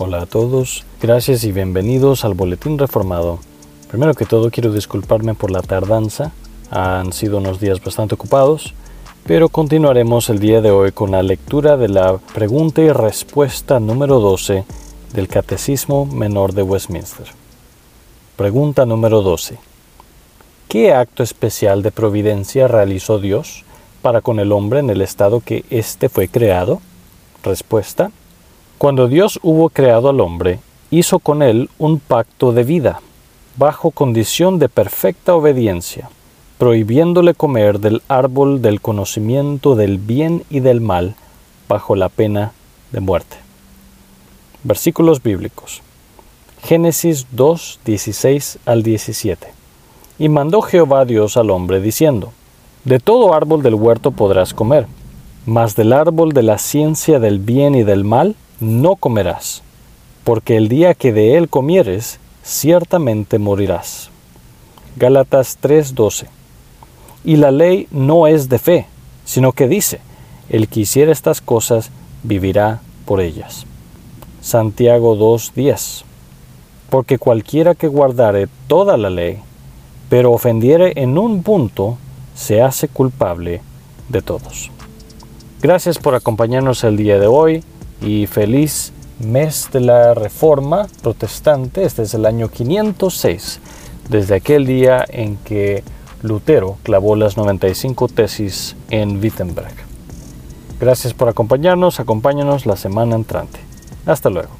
Hola a todos, gracias y bienvenidos al Boletín Reformado. Primero que todo quiero disculparme por la tardanza, han sido unos días bastante ocupados, pero continuaremos el día de hoy con la lectura de la pregunta y respuesta número 12 del Catecismo Menor de Westminster. Pregunta número 12. ¿Qué acto especial de providencia realizó Dios para con el hombre en el estado que éste fue creado? Respuesta. Cuando Dios hubo creado al hombre, hizo con él un pacto de vida, bajo condición de perfecta obediencia, prohibiéndole comer del árbol del conocimiento del bien y del mal, bajo la pena de muerte. Versículos bíblicos. Génesis 2, 16 al 17. Y mandó Jehová Dios al hombre, diciendo, De todo árbol del huerto podrás comer, mas del árbol de la ciencia del bien y del mal, no comerás, porque el día que de él comieres, ciertamente morirás. Gálatas 3:12. Y la ley no es de fe, sino que dice, el que hiciera estas cosas vivirá por ellas. Santiago 2:10. Porque cualquiera que guardare toda la ley, pero ofendiere en un punto, se hace culpable de todos. Gracias por acompañarnos el día de hoy y feliz mes de la Reforma Protestante. Este es el año 506, desde aquel día en que Lutero clavó las 95 tesis en Wittenberg. Gracias por acompañarnos, acompáñanos la semana entrante. Hasta luego.